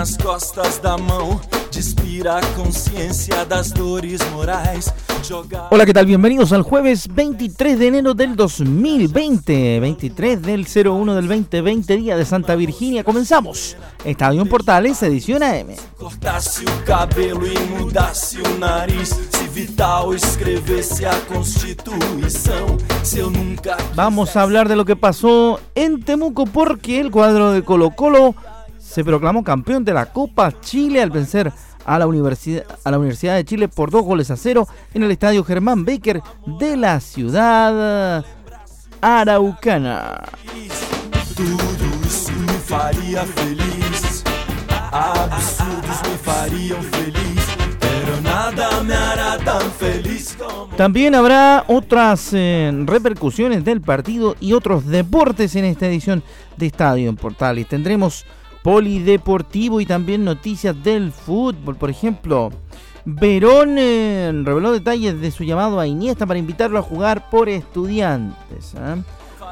Nas costas da mão Despira a conciencia das dores morais Hola, ¿qué tal? Bienvenidos al jueves 23 de enero del 2020, 23 del 01 del 2020, día de Santa Virginia. Comenzamos. Estadio Portales, edición AM. Cortasse o cabelo e mudasse o nariz Se Vital escrevesse a Constituição Se eu nunca Vamos a hablar de lo que pasó en Temuco porque el cuadro de Colo Colo se proclamó campeón de la Copa Chile al vencer a la, Universidad, a la Universidad de Chile por dos goles a cero en el estadio Germán Baker de la ciudad araucana. tudo isso me faria feliz Absurdos me fariam feliz Pero nada me hará tan feliz como También habrá otras eh, repercusiones del partido y otros deportes en esta edición de Estadio en Portales. Tendremos polideportivo y también noticias del fútbol. Por ejemplo, Verón eh, reveló detalles de su llamado a Iniesta para invitarlo a jugar por estudiantes. ¿eh?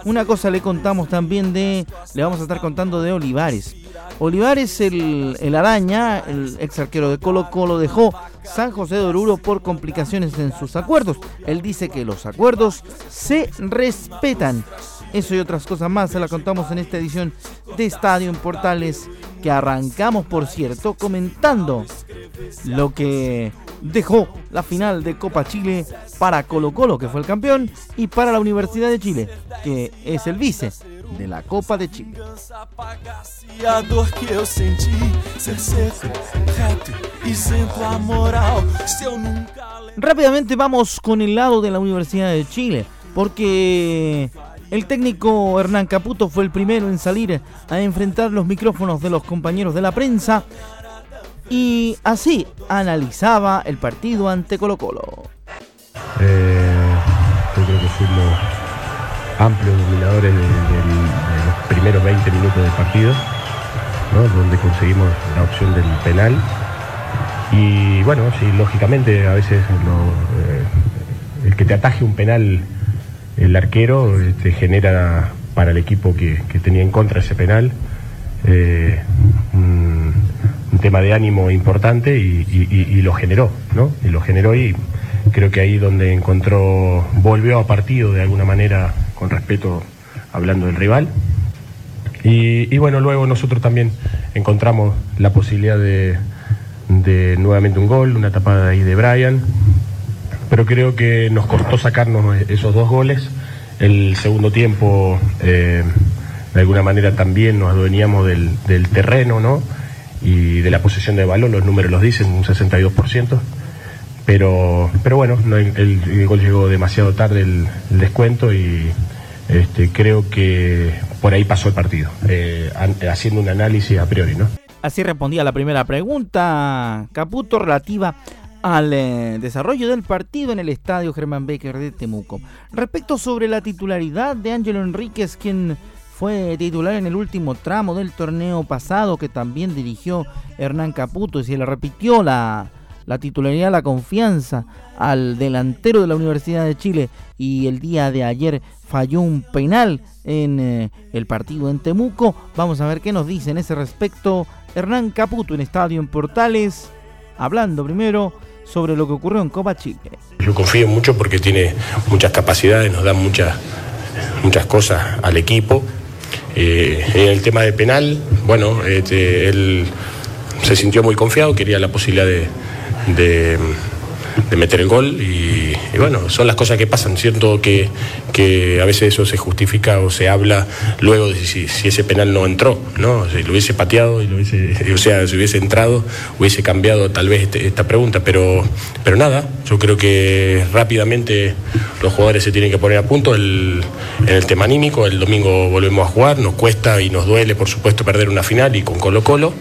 Una cosa le contamos también de, le vamos a estar contando de Olivares. Olivares, el, el araña, el ex arquero de Colo Colo, dejó San José de Oruro por complicaciones en sus acuerdos. Él dice que los acuerdos se respetan. Eso y otras cosas más se la contamos en esta edición de Estadio en Portales que arrancamos, por cierto, comentando lo que dejó la final de Copa Chile para Colo Colo, que fue el campeón, y para la Universidad de Chile, que es el vice de la Copa de Chile. Rápidamente vamos con el lado de la Universidad de Chile, porque el técnico Hernán Caputo fue el primero en salir a enfrentar los micrófonos de los compañeros de la prensa y así analizaba el partido ante Colo Colo. Eh, yo creo que fuimos amplios dominadores de, los primeros 20 minutos del partido, donde conseguimos la opción del penal. Y bueno, sí, lógicamente a veces lo, eh, el que te ataje un penal el arquero eh, te genera para el equipo que, tenía en contra ese penal eh, un, tema de ánimo importante y- y lo generó, ¿no? Y lo generó y creo que ahí donde encontró, volvió a partido de alguna manera con respeto hablando del rival. Y, bueno, luego nosotros también encontramos la posibilidad de, de nuevamente un gol, una tapada ahí de Brian, pero creo que nos costó sacarnos esos dos goles. El segundo tiempo, eh, de alguna manera también nos adueñamos del, del terreno, ¿no? Y de la posesión de balón, los números los dicen, un 62%. Pero, pero bueno, no, el, gol llegó demasiado tarde el, descuento y este, creo que por ahí pasó el partido, eh, haciendo un análisis a priori, ¿no? Así respondía la primera pregunta Caputo relativa al eh, desarrollo del partido en el estadio Germán Becker de Temuco. Respecto sobre la titularidad de Ángelo Enríquez, quien fue titular en el último tramo del torneo pasado, que también dirigió Hernán Caputo, y se le repitió la, la titularidad, la confianza al delantero de la Universidad de Chile y el día de ayer falló un penal en eh, el partido en Temuco. Vamos a ver qué nos dice en ese respecto Hernán Caputo en Estadio en Portales, hablando primero sobre lo que ocurrió en Copa Chile. Yo confío mucho porque tiene muchas capacidades, nos da muchas, muchas cosas al equipo. Eh, en el tema de penal, bueno, este, él se sintió muy confiado, quería la posibilidad de, de- de meter el gol y, bueno, son las cosas que pasan, ¿cierto? Que, que a veces eso se justifica o se habla luego de si, ese penal no entró, ¿no? Si lo hubiese pateado, y lo hubiese, o sea, si hubiese entrado, hubiese cambiado tal vez este, esta pregunta, pero, pero nada, yo creo que rápidamente los jugadores se tienen que poner a punto el, en el tema anímico, el domingo volvemos a jugar, nos cuesta y nos duele, por supuesto, perder una final y con Colo Colo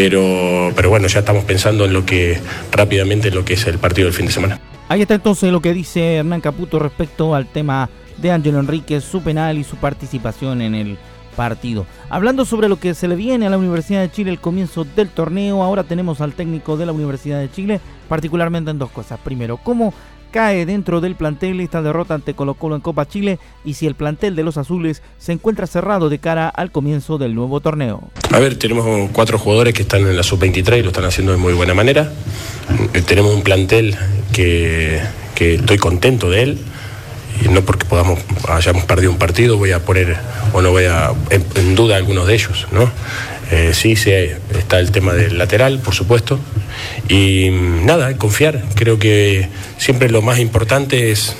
pero, pero bueno, ya estamos pensando en lo que rápidamente en lo que es el partido del fin de semana. Ahí está entonces lo que dice Hernán Caputo respecto al tema de Ángelo Enríquez, su penal y su participación en el partido. Hablando sobre lo que se le viene a la Universidad de Chile el comienzo del torneo, ahora tenemos al técnico de la Universidad de Chile, particularmente en dos cosas. Primero, cómo cae dentro del plantel esta derrota ante Colo Colo en Copa Chile y si el plantel de los azules se encuentra cerrado de cara al comienzo del nuevo torneo. A ver, tenemos cuatro jugadores que están en la sub-23 y lo están haciendo de muy buena manera. Eh, tenemos un plantel que, estoy contento de él y no porque podamos hayamos perdido un partido voy a poner o no voy a en, duda algunos de ellos, ¿no? Eh, sí, sí, está el tema del lateral, por supuesto. Y nada, confiar. Creo que siempre lo más importante es,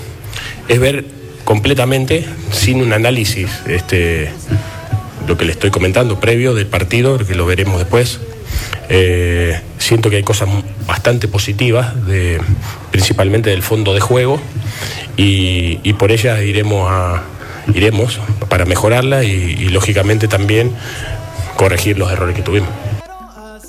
es ver completamente, sin un análisis, este, lo que le estoy comentando previo del partido, que lo veremos después. Eh, siento que hay cosas bastante positivas, principalmente del fondo de juego, y, por ellas iremos, a, iremos para mejorarla y lógicamente también corregir los errores que tuvimos.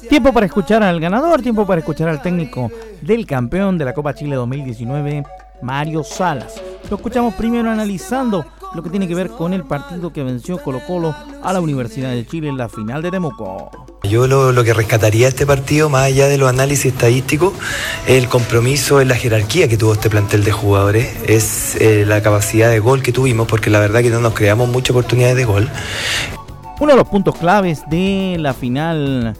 Tiempo para escuchar al ganador, tiempo para escuchar al técnico del campeón de la Copa Chile 2019, Mario Salas. Lo escuchamos primero analizando lo que tiene que ver con el partido que venció Colo Colo a la Universidad de Chile en la final de Temuco. Yo lo, que rescataría este partido, más allá de los análisis estadísticos, es el compromiso en la jerarquía que tuvo este plantel de jugadores, es eh, la capacidad de gol que tuvimos, porque la verdad que no nos creamos muchas oportunidades de gol. Uno de los puntos claves de la final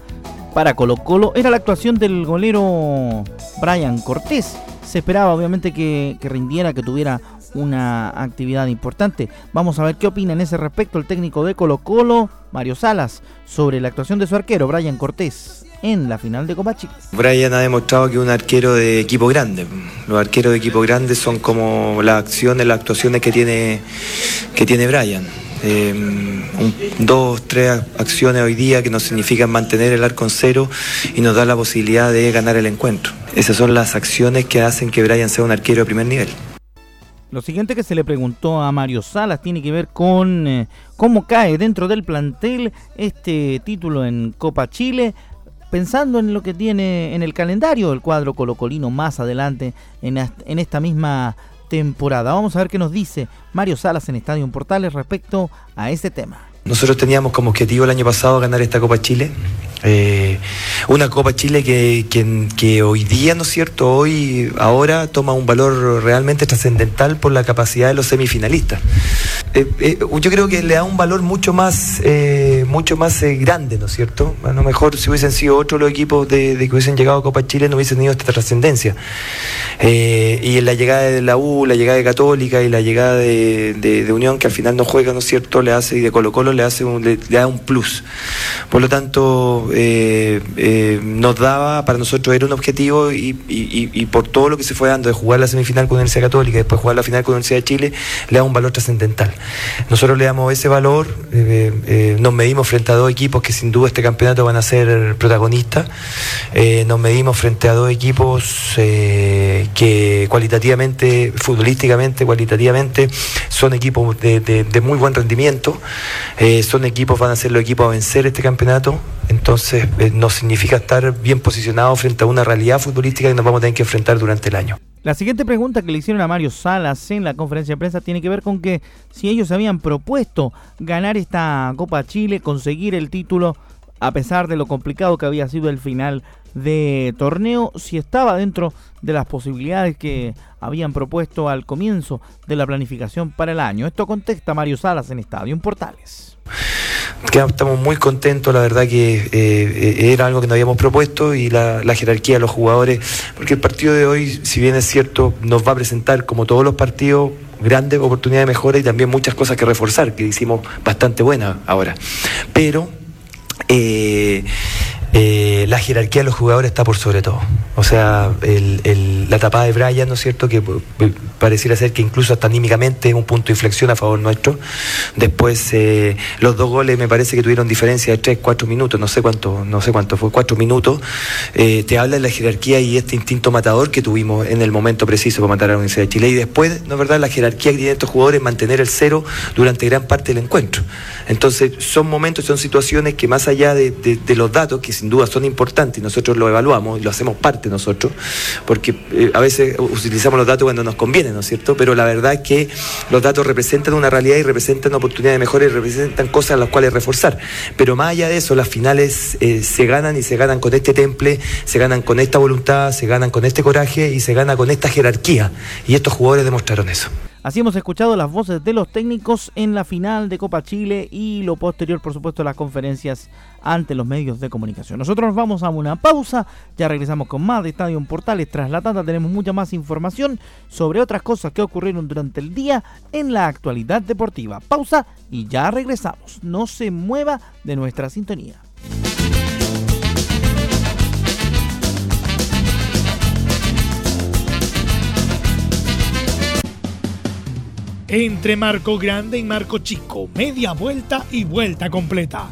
para Colo Colo era la actuación del golero Brian Cortés. Se esperaba obviamente que, rindiera, que tuviera una actividad importante. Vamos a ver qué opina en ese respecto el técnico de Colo Colo, Mario Salas, sobre la actuación de su arquero, Brian Cortés en la final de Copa Chile. Brian ha demostrado que es un arquero de equipo grande. Los arqueros de equipo grande son como las acciones, las actuaciones que tiene, que tiene Brian. Em, dos, tres acciones hoy día que nos significan mantener el arco en cero y nos da la posibilidad de ganar el encuentro. Esas son las acciones que hacen que Brian sea un arquero de primer nivel. Lo siguiente que se le preguntó a Mario Salas tiene que ver con eh, cómo cae dentro del plantel este título en Copa Chile, pensando en lo que tiene en el calendario el cuadro colocolino más adelante en, en esta misma temporada. Vamos a ver qué nos dice Mario Salas en Estadio Portales respecto a este tema. Nosotros teníamos como objetivo el año pasado ganar esta Copa Chile. Eh, una Copa Chile que, que, hoy día, ¿no es cierto? Hoy, ahora toma un valor realmente trascendental por la capacidad de los semifinalistas. Eh, eh, yo creo que le da un valor mucho más, mucho más grande, ¿no es cierto? A lo mejor si hubiesen sido otros los equipos de, que hubiesen llegado a Copa Chile no hubiesen tenido esta trascendencia. y en la llegada de la U, la llegada de Católica y la llegada de, Unión, que al final no juega, ¿no es cierto? Le hace, y de Colo Colo le, hace un, le, da un plus. Por lo tanto, eh, eh, nos daba, para nosotros era un objetivo y, por todo lo que se fue dando de jugar la semifinal con la Universidad Católica y después jugar la final con la Universidad de Chile, le da un valor trascendental. Nosotros le damos ese valor, eh, nos medimos frente a dos equipos que sin duda este campeonato van a ser protagonistas, nos medimos frente a dos equipos que cualitativamente, futbolísticamente, cualitativamente, son equipos de, muy buen rendimiento. Eh, son equipos, van a ser los equipos a vencer este campeonato, entonces eh, no significa estar bien posicionados frente a una realidad futbolística que nos vamos a tener que enfrentar durante el año. La siguiente pregunta que le hicieron a Mario Salas en la conferencia de prensa tiene que ver con que si ellos habían propuesto ganar esta Copa Chile, conseguir el título, a pesar de lo complicado que había sido el final de torneo, si estaba dentro de las posibilidades que habían propuesto al comienzo de la planificación para el año. Esto contesta Mario Salas en Estadio en Portales. Estamos muy contentos, la verdad que eh, eh, era algo que nos habíamos propuesto y la, jerarquía de los jugadores, porque el partido de hoy, si bien es cierto, nos va a presentar, como todos los partidos, grandes oportunidades de mejora y también muchas cosas que reforzar, que hicimos bastante buenas ahora. Pero eh, eh, la jerarquía de los jugadores está por sobre todo. O sea, la tapada de Brian, ¿no es cierto? Que eh, pareciera ser que incluso hasta anímicamente es un punto de inflexión a favor nuestro. Después, eh, los dos goles me parece que tuvieron diferencia de 3, 4 minutos, no sé cuánto, no sé cuánto fue, 4 minutos. te habla de la jerarquía y este instinto matador que tuvimos en el momento preciso para matar a la Universidad de Chile. Y después, ¿no es verdad?, la jerarquía que tienen estos jugadores mantener el cero durante gran parte del encuentro. Entonces, son momentos, son situaciones que más allá de, los datos, que sin duda son importantes, y nosotros lo evaluamos y lo hacemos parte nosotros, porque eh, a veces utilizamos los datos cuando nos conviene, ¿no es cierto? Pero la verdad es que los datos representan una realidad y representan oportunidades de mejora y representan cosas a las cuales reforzar. Pero más allá de eso, las finales eh, se ganan y se ganan con este temple, se ganan con esta voluntad, se ganan con este coraje y se gana con esta jerarquía. Y estos jugadores demostraron eso. Así hemos escuchado las voces de los técnicos en la final de Copa Chile y lo posterior, por supuesto, las conferencias ante los medios de comunicación. Nosotros nos vamos a una pausa, ya regresamos con más de Estadio Portales. Tras la tanda tenemos mucha más información sobre otras cosas que ocurrieron durante el día en la actualidad deportiva. Pausa y ya regresamos. No se mueva de nuestra sintonía. Entre Marco Grande y Marco Chico, media vuelta y vuelta completa.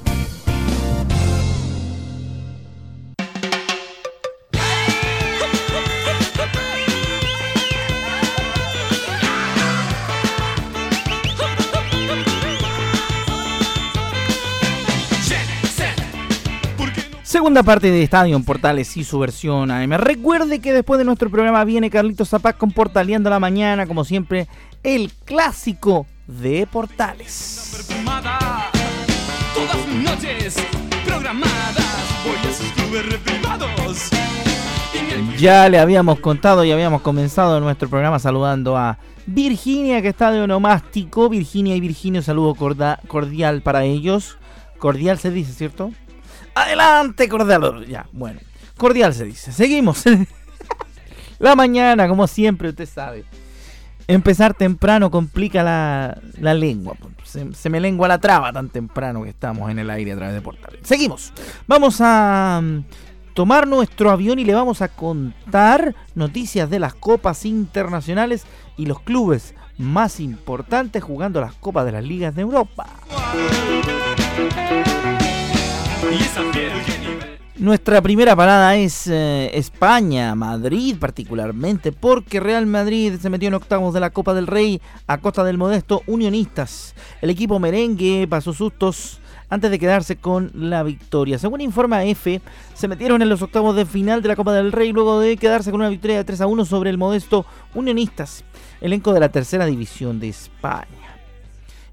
Segunda parte de Estadio en Portales y su versión AM. Recuerde que después de nuestro programa viene Carlitos Zapaz con Portaleando la Mañana, como siempre, el clásico de Portales. Ya le habíamos contado y habíamos comenzado nuestro programa saludando a Virginia, que está de onomástico. Virginia y Virginio, saludo cordial para ellos. Cordial se dice, ¿cierto? Adelante, cordial. Ya, bueno. Cordial se dice. Seguimos. la mañana, como siempre, usted sabe. Empezar temprano complica la, la lengua. Se, me lengua la traba tan temprano que estamos en el aire a través de portales. Seguimos. Vamos a mm, tomar nuestro avión y le vamos a contar noticias de las copas internacionales y los clubes más importantes jugando las Copas de las Ligas de Europa. Nuestra primera parada es eh, España, Madrid particularmente, porque Real Madrid se metió en octavos de la Copa del Rey a costa del modesto Unionistas. El equipo merengue pasó sustos antes de quedarse con la victoria. Según informa F, se metieron en los octavos de final de la Copa del Rey luego de quedarse con una victoria de 3 a 1 sobre el modesto Unionistas, elenco de la tercera división de España.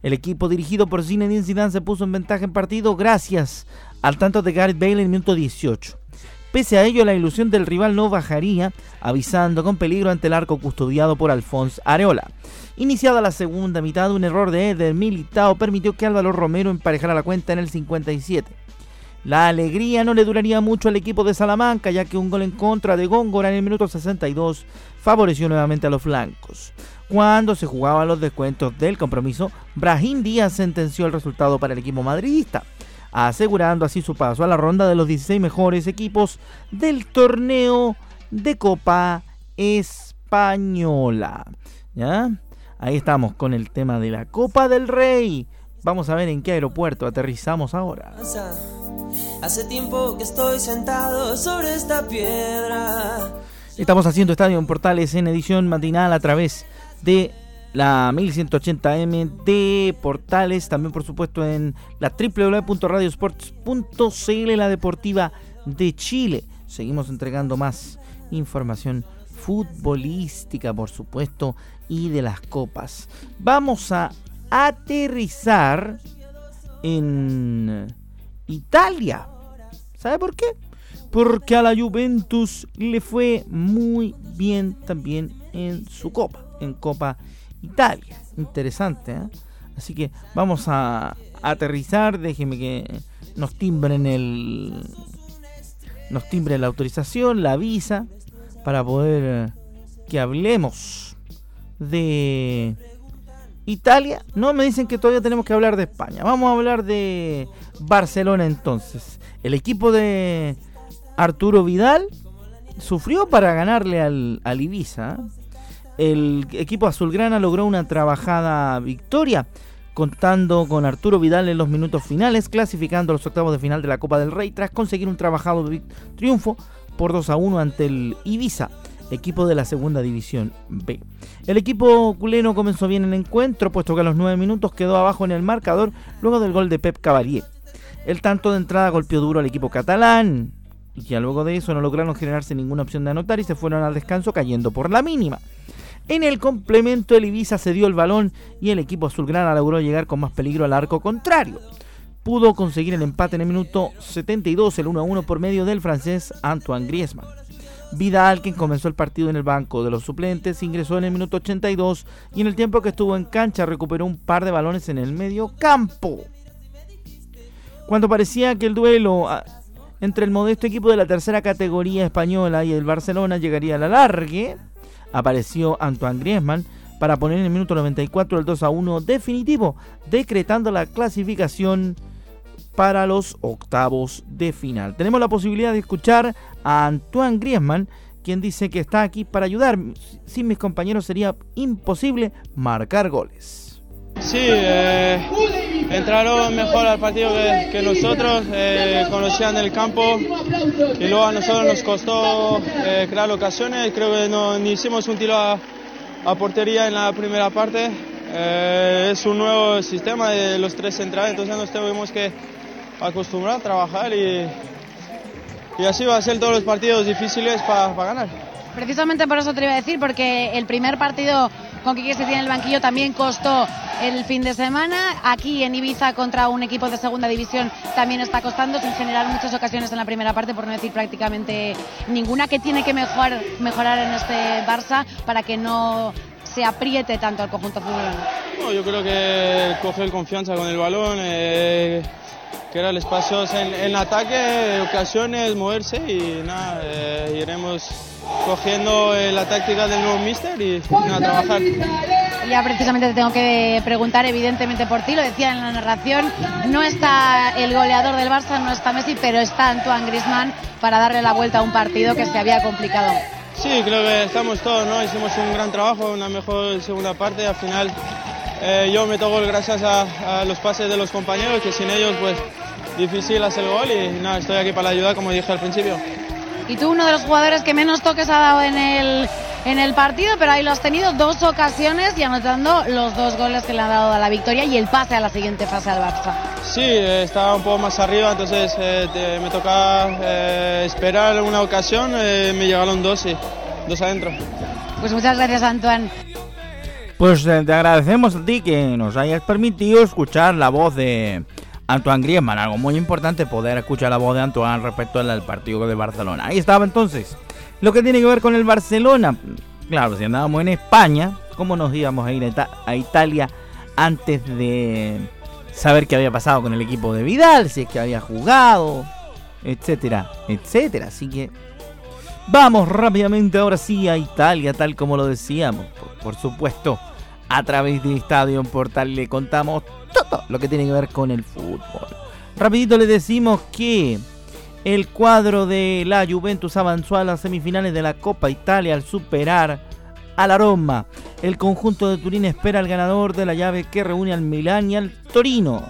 El equipo dirigido por Zinedine Zidane se puso en ventaja en partido gracias al tanto de Gareth Bale en el minuto 18. Pese a ello, la ilusión del rival no bajaría, avisando con peligro ante el arco custodiado por Alphonse Areola. Iniciada la segunda mitad, un error de Eder Militao permitió que Álvaro Romero emparejara la cuenta en el 57. La alegría no le duraría mucho al equipo de Salamanca, ya que un gol en contra de Góngora en el minuto 62 favoreció nuevamente a los flancos. Cuando se jugaban los descuentos del compromiso, Brahim Díaz sentenció el resultado para el equipo madridista asegurando así su paso a la ronda de los 16 mejores equipos del torneo de Copa Española. ¿Ya? Ahí estamos con el tema de la Copa del Rey. Vamos a ver en qué aeropuerto aterrizamos ahora. Hace tiempo que estoy sentado sobre esta piedra. Estamos haciendo Estadio en Portales en edición matinal a través de la 1180M de Portales, también por supuesto en la www.radiosports.cl, la deportiva de Chile. Seguimos entregando más información futbolística, por supuesto, y de las copas. Vamos a aterrizar en Italia. ¿Sabe por qué? Porque a la Juventus le fue muy bien también en su copa, en Copa Italia. Interesante, ¿eh? Así que vamos a aterrizar. Déjenme que nos timbren el. Nos timbren la autorización, la visa, para poder que hablemos de Italia. No me dicen que todavía tenemos que hablar de España. Vamos a hablar de Barcelona entonces. El equipo de Arturo Vidal sufrió para ganarle al, al Ibiza. El equipo azulgrana logró una trabajada victoria, contando con Arturo Vidal en los minutos finales, clasificando los octavos de final de la Copa del Rey tras conseguir un trabajado triunfo por 2 a 1 ante el Ibiza, equipo de la segunda división B. El equipo culeno comenzó bien el encuentro, puesto que a los 9 minutos quedó abajo en el marcador luego del gol de Pep Cavalier. El tanto de entrada golpeó duro al equipo catalán, y ya luego de eso no lograron generarse ninguna opción de anotar y se fueron al descanso cayendo por la mínima. En el complemento, el Ibiza cedió el balón y el equipo azulgrana logró llegar con más peligro al arco contrario. Pudo conseguir el empate en el minuto 72, el 1 a 1 por medio del francés Antoine Griezmann. Vidal, quien comenzó el partido en el banco de los suplentes, ingresó en el minuto 82 y en el tiempo que estuvo en cancha recuperó un par de balones en el medio campo. Cuando parecía que el duelo ah, entre el modesto equipo de la tercera categoría española y el Barcelona llegaría a la largue, apareció Antoine Griezmann para poner en el minuto 94 el 2 a 1 definitivo, decretando la clasificación para los octavos de final. Tenemos la posibilidad de escuchar a Antoine Griezmann, quien dice que está aquí para ayudar. Sin mis compañeros sería imposible marcar goles. Sí, eh, entraron mejor al partido que, nosotros, eh, conocían el campo y luego a nosotros nos costó eh, crear ocasiones. Creo que no, ni hicimos un tiro a, portería en la primera parte. Eh, es un nuevo sistema de los tres centrales, entonces nos tenemos que acostumbrar a trabajar y así va a ser todos los partidos difíciles para ganar. Precisamente por eso te iba a decir, porque el primer partido con Quique se tiene el banquillo también costó el fin de semana. Aquí en Ibiza contra un equipo de segunda división también está costando sin generar muchas ocasiones en la primera parte, por no decir prácticamente ninguna, que tiene que mejorar, mejorar en este Barça para que no se apriete tanto al conjunto futbolero. yo creo que coger confianza con el balón, eh, crear espacios en, en ataque, ocasiones, moverse y nada, eh, iremos cogiendo eh, la táctica del nuevo mister y a trabajar. Ya precisamente te tengo que preguntar, evidentemente por ti, lo decía en la narración, no está el goleador del Barça, no está Messi, pero está Antoine Griezmann para darle la vuelta a un partido que se había complicado. Sí, creo que estamos todos, ¿no? Hicimos un gran trabajo, una mejor segunda parte. Al final eh, yo me toco gracias a, los pases de los compañeros, que sin ellos pues difícil hacer el gol y nada, estoy aquí para ayudar como dije al principio. Y tú uno de los jugadores que menos toques ha dado en el, en el partido, pero ahí lo has tenido dos ocasiones y anotando los dos goles que le han dado a la victoria y el pase a la siguiente fase al Barça. Sí, eh, estaba un poco más arriba, entonces eh, me tocaba esperar una ocasión, me llegaron dos y dos adentro. Pues muchas gracias Antoine. Pues eh, te agradecemos a ti que nos hayas permitido escuchar la voz de Antoine Griezmann, algo muy importante poder escuchar la voz de Antoine respecto al partido de Barcelona. Ahí estaba entonces. Lo que tiene que ver con el Barcelona, claro, si andábamos en España, ¿cómo nos íbamos a ir a Italia antes de saber qué había pasado con el equipo de Vidal, si es que había jugado, etcétera, etcétera? Así que vamos rápidamente ahora sí a Italia, tal como lo decíamos, por supuesto a través de Estadio Portal le contamos todo lo que tiene que ver con el fútbol. Rapidito le decimos que el cuadro de la Juventus avanzó a las semifinales de la Copa Italia al superar a la Roma. El conjunto de Turín espera al ganador de la llave que reúne al Milán y al Torino.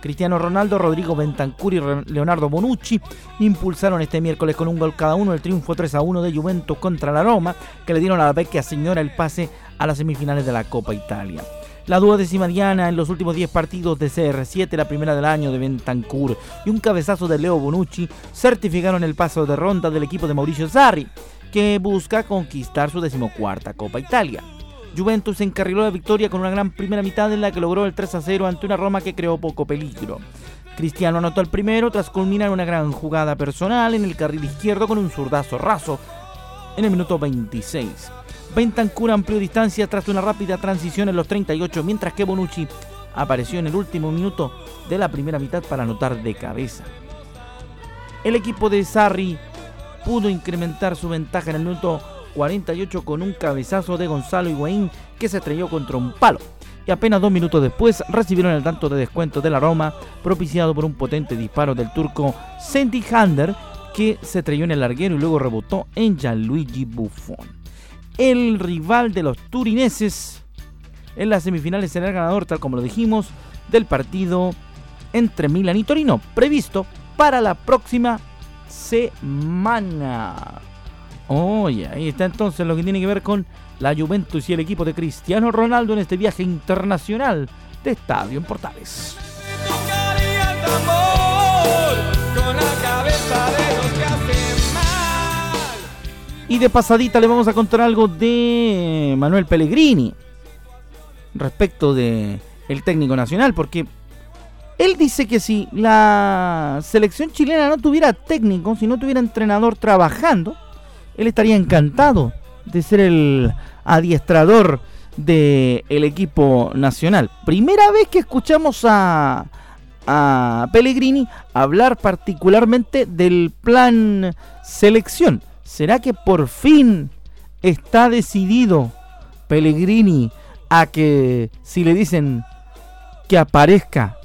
Cristiano Ronaldo, Rodrigo Bentancur y Leonardo Bonucci impulsaron este miércoles con un gol cada uno el triunfo 3 a 1 de Juventus contra la Roma, que le dieron a la vecchia señora el pase a las semifinales de la Copa Italia. La duodécima diana en los últimos 10 partidos de CR7, la primera del año de Bentancur y un cabezazo de Leo Bonucci certificaron el paso de ronda del equipo de Mauricio Sarri, que busca conquistar su decimocuarta Copa Italia. Juventus encarriló la victoria con una gran primera mitad en la que logró el 3 a 0 ante una Roma que creó poco peligro. Cristiano anotó el primero tras culminar una gran jugada personal en el carril izquierdo con un zurdazo raso en el minuto 26. Bentancur amplió distancia tras una rápida transición en los 38, mientras que Bonucci apareció en el último minuto de la primera mitad para anotar de cabeza. El equipo de Sarri pudo incrementar su ventaja en el minuto 48 con un cabezazo de Gonzalo Higuaín que se estrelló contra un palo. Y apenas dos minutos después recibieron el tanto de descuento de la Roma, propiciado por un potente disparo del turco Senti Hander, que se estrelló en el larguero y luego rebotó en Gianluigi Buffon. El rival de los turineses en las semifinales será el ganador, tal como lo dijimos, del partido entre Milan y Torino, previsto para la próxima semana. Oye, ahí está entonces lo que tiene que ver con la Juventus y el equipo de Cristiano Ronaldo en este viaje internacional de Estadio en Portales. Y de pasadita le vamos a contar algo de Manuel Pellegrini respecto de el técnico nacional, porque él dice que si la selección chilena no tuviera técnico, si no tuviera entrenador trabajando, él estaría encantado de ser el adiestrador del equipo nacional. Primera vez que escuchamos a, a Pellegrini hablar particularmente del plan selección. ¿Será que por fin está decidido Pellegrini a que si le dicen que aparezca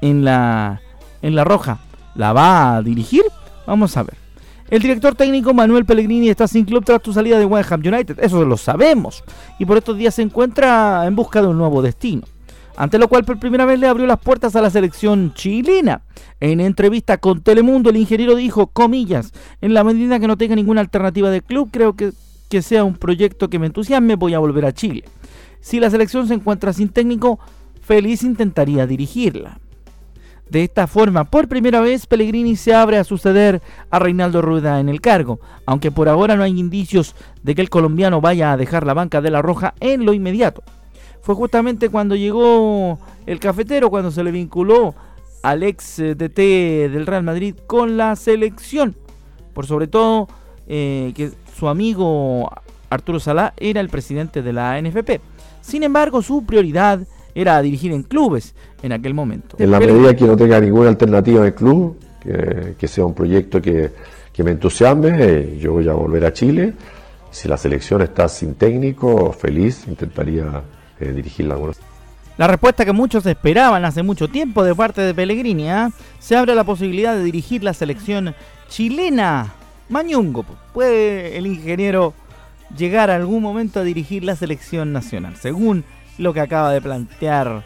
en la en la roja, la va a dirigir? Vamos a ver. El director técnico Manuel Pellegrini está sin club tras tu salida de West Ham United, eso lo sabemos, y por estos días se encuentra en busca de un nuevo destino. Ante lo cual por primera vez le abrió las puertas a la selección chilena. En entrevista con Telemundo, el ingeniero dijo, comillas, en la medida que no tenga ninguna alternativa de club, creo que, que sea un proyecto que me entusiasme, voy a volver a Chile. Si la selección se encuentra sin técnico, feliz intentaría dirigirla. De esta forma, por primera vez, Pellegrini se abre a suceder a Reinaldo Rueda en el cargo, aunque por ahora no hay indicios de que el colombiano vaya a dejar la banca de la Roja en lo inmediato. Fue justamente cuando llegó el cafetero, cuando se le vinculó al ex eh, DT del Real Madrid con la selección. Por sobre todo eh, que su amigo Arturo Salá era el presidente de la NFP. Sin embargo, su prioridad era dirigir en clubes en aquel momento. En la medida que no tenga ninguna alternativa en el club, que, sea un proyecto que, me entusiasme, eh, yo voy a volver a Chile. Si la selección está sin técnico, feliz, intentaría eh, dirigirla. La respuesta que muchos esperaban hace mucho tiempo de parte de Pellegrini, ¿ah? se abre la posibilidad de dirigir la selección chilena Mañungo, puede el ingeniero llegar a algún momento a dirigir la selección nacional, según lo que acaba de plantear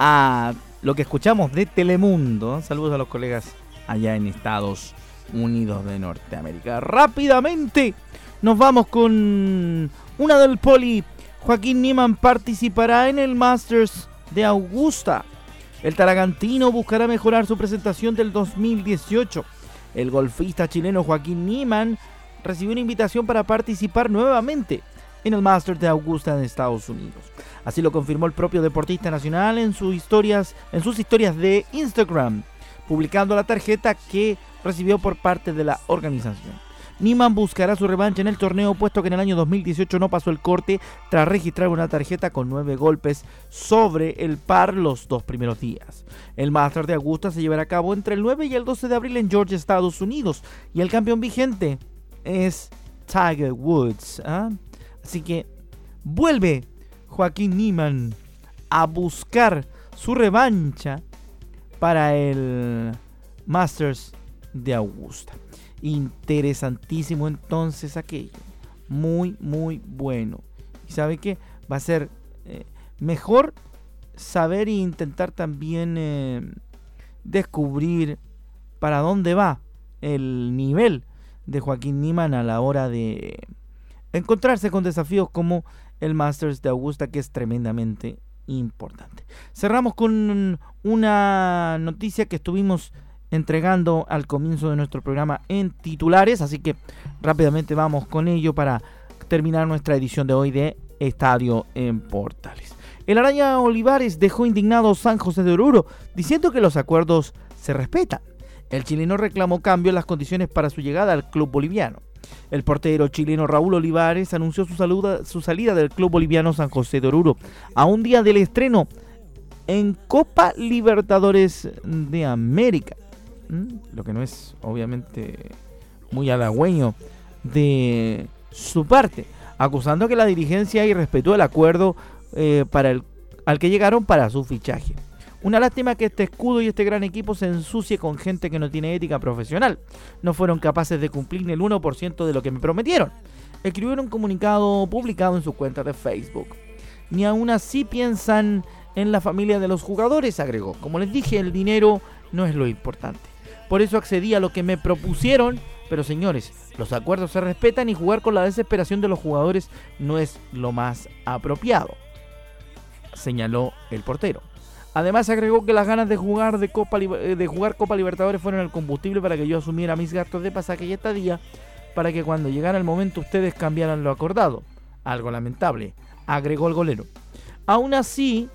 a lo que escuchamos de Telemundo. Saludos a los colegas allá en Estados Unidos de Norteamérica. Rápidamente nos vamos con una del poli. Joaquín Niemann participará en el Masters de Augusta. El taragantino buscará mejorar su presentación del 2018. El golfista chileno Joaquín Niemann recibió una invitación para participar nuevamente en el Masters de Augusta en Estados Unidos. Así lo confirmó el propio deportista nacional en sus historias, en sus historias de Instagram, publicando la tarjeta que recibió por parte de la organización. Niman buscará su revancha en el torneo, puesto que en el año 2018 no pasó el corte tras registrar una tarjeta con nueve golpes sobre el par los dos primeros días. El Masters de Augusta se llevará a cabo entre el 9 y el 12 de abril en Georgia, Estados Unidos, y el campeón vigente es Tiger Woods. ¿ah? Así que vuelve Joaquín Niman a buscar su revancha para el Masters de Augusta. Interesantísimo entonces aquello. Muy, muy bueno. Y sabe que va a ser eh, mejor saber e intentar también eh, descubrir para dónde va el nivel de Joaquín Niman a la hora de encontrarse con desafíos como el Masters de Augusta, que es tremendamente importante. Cerramos con una noticia que estuvimos entregando al comienzo de nuestro programa en titulares, así que rápidamente vamos con ello para terminar nuestra edición de hoy de Estadio en Portales. El Araña Olivares dejó indignado San José de Oruro, diciendo que los acuerdos se respetan. El chileno reclamó cambio en las condiciones para su llegada al club boliviano. El portero chileno Raúl Olivares anunció su, su salida del club boliviano San José de Oruro a un día del estreno en Copa Libertadores de América. Lo que no es obviamente muy halagüeño de su parte, acusando que la dirigencia irrespetó el acuerdo eh, para el, al que llegaron para su fichaje. Una lástima que este escudo y este gran equipo se ensucie con gente que no tiene ética profesional. No fueron capaces de cumplir ni el 1% de lo que me prometieron. Escribieron un comunicado publicado en su cuenta de Facebook. Ni aún así piensan en la familia de los jugadores, agregó. Como les dije, el dinero no es lo importante. Por eso accedí a lo que me propusieron, pero señores, los acuerdos se respetan y jugar con la desesperación de los jugadores no es lo más apropiado, señaló el portero. Además agregó que las ganas de jugar, de, Copa, eh, de jugar Copa Libertadores fueron el combustible para que yo asumiera mis gastos de pasaje y estadía, para que cuando llegara el momento ustedes cambiaran lo acordado. Algo lamentable, agregó el golero. Aún así,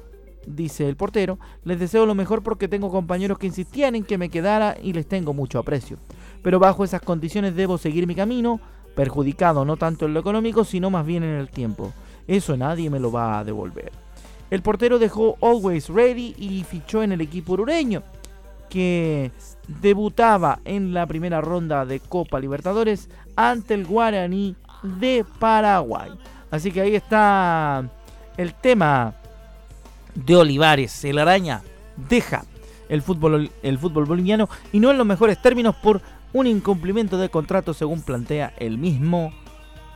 dice el portero, les deseo lo mejor porque tengo compañeros que insistían en que me quedara y les tengo mucho aprecio. Pero bajo esas condiciones debo seguir mi camino, perjudicado no tanto en lo económico, sino más bien en el tiempo. Eso nadie me lo va a devolver. El portero dejó Always Ready y fichó en el equipo urureño, que debutaba en la primera ronda de Copa Libertadores ante el Guaraní de Paraguay. Así que ahí está el tema de Olivares. El araña deja el fútbol, el fútbol boliviano y no en los mejores términos por un incumplimiento de contrato según plantea el mismo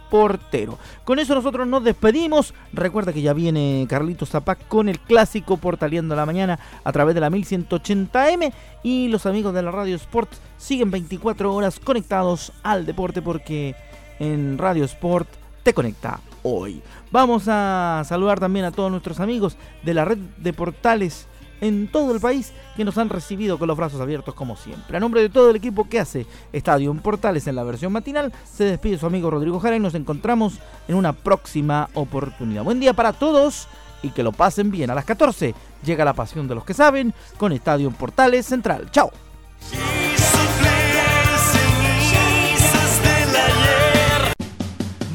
portero. Con eso nosotros nos despedimos. Recuerda que ya viene Carlitos Zapac con el clásico Portaleando la Mañana a través de la 1180M. Y los amigos de la Radio Sport siguen 24 horas conectados al deporte porque en Radio Sport te conecta hoy. Vamos a saludar también a todos nuestros amigos de la red de portales en todo el país que nos han recibido con los brazos abiertos como siempre. A nombre de todo el equipo que hace Estadio en Portales en la versión matinal, se despide su amigo Rodrigo Jara y nos encontramos en una próxima oportunidad. Buen día para todos y que lo pasen bien. A las 14 llega la pasión de los que saben con Estadio Portales Central. Chao.